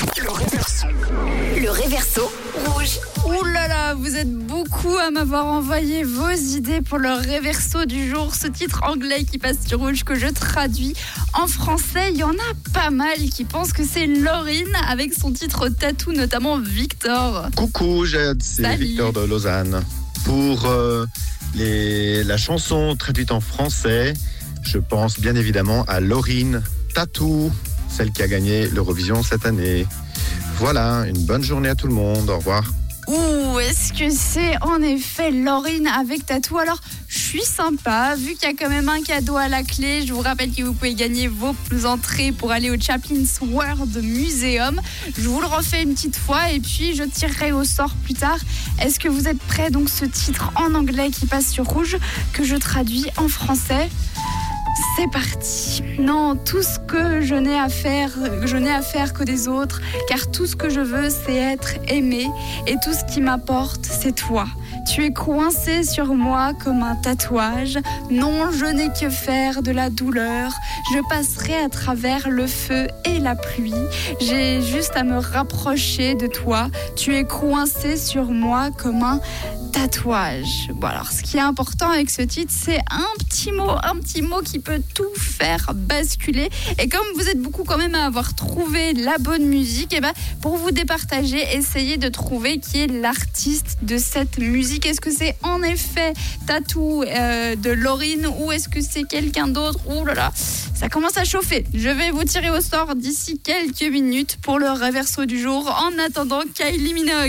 Le réverso. Le réverso rouge. Ouh là là, vous êtes beaucoup à m'avoir envoyé vos idées pour le réverso du jour, ce titre anglais qui passe sur rouge que je traduis en français. Il y en a pas mal qui pensent que c'est Laurine avec son titre tatou, notamment Victor. Coucou, Jade, c'est. Victor de Lausanne. Pour euh, les- la chanson traduite en français, je pense bien évidemment à Laurine Tatou, celle qui a gagné l'Eurovision cette année. Voilà, une bonne journée à tout le monde. Au revoir. Ouh, est-ce que c'est en effet Laurine avec tatou? Alors, je suis sympa, vu qu'il y a quand même un cadeau à la clé. Je vous rappelle que vous pouvez gagner vos entrées pour aller au Chaplin's World Museum. Je vous le refais une petite fois et puis je tirerai au sort plus tard. Est-ce que vous êtes prêts? Donc, ce titre en anglais qui passe sur rouge, que je traduis en français. C'est parti. Non, tout ce que je n'ai à faire, je n'ai à faire que des autres, car tout ce que je veux, c'est être aimé, et tout ce qui m'apporte, c'est toi. Tu es coincé sur moi comme un tatouage. Non, je n'ai que faire de la douleur. Je passerai à travers le feu et la pluie. J'ai juste à me rapprocher de toi. Tu es coincé sur moi comme un tatouage. Bon alors, ce qui est important avec ce titre, c'est un petit mot, un petit mot qui peut tout faire basculer. Et comme vous êtes beaucoup quand même à avoir trouvé la bonne musique, et ben pour vous départager, essayez de trouver qui est l'artiste de cette musique. Est-ce que c'est en effet Tatou euh, de Laurine ou est-ce que c'est quelqu'un d'autre? Ouh là là, ça commence à chauffer. Je vais vous tirer au sort d'ici quelques minutes pour le reverso du jour. En attendant, Kylie Minogue.